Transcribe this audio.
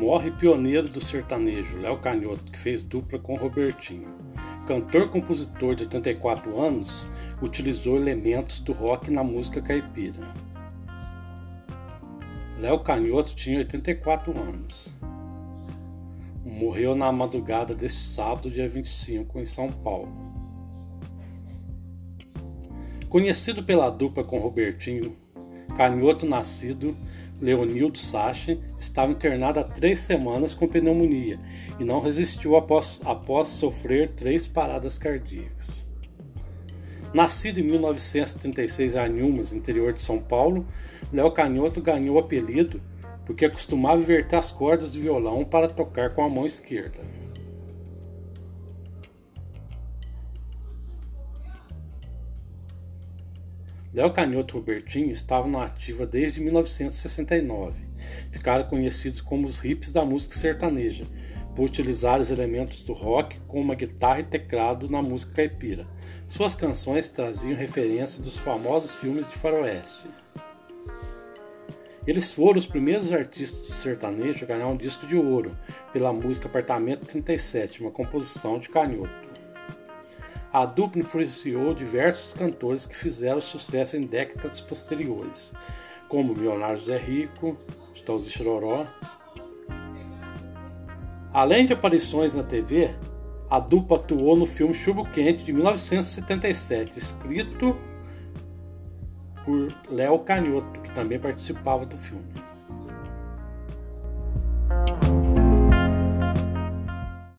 Morre pioneiro do sertanejo, Léo Canhoto, que fez dupla com Robertinho. Cantor-compositor de 84 anos, utilizou elementos do rock na música caipira. Léo Canhoto tinha 84 anos. Morreu na madrugada deste sábado, dia 25, em São Paulo. Conhecido pela dupla com Robertinho, Canhoto nascido Leonildo Sachi estava internado há três semanas com pneumonia e não resistiu após, após sofrer três paradas cardíacas. Nascido em 1936 em Anhumas, interior de São Paulo, Léo Canhoto ganhou o apelido porque costumava inverter as cordas do violão para tocar com a mão esquerda. Léo Canhoto e Robertinho estavam na ativa desde 1969. Ficaram conhecidos como os hips da música sertaneja, por utilizar os elementos do rock como a guitarra e teclado na música caipira. Suas canções traziam referência dos famosos filmes de faroeste. Eles foram os primeiros artistas de sertanejo a ganhar um disco de ouro pela música Apartamento 37, uma composição de Canhoto. A dupla influenciou diversos cantores que fizeram sucesso em décadas posteriores, como Leonardo Zé Rico, Chitãozinho Chororó. Além de aparições na TV, a dupla atuou no filme Chubo Quente de 1977, escrito por Léo Canhoto, que também participava do filme.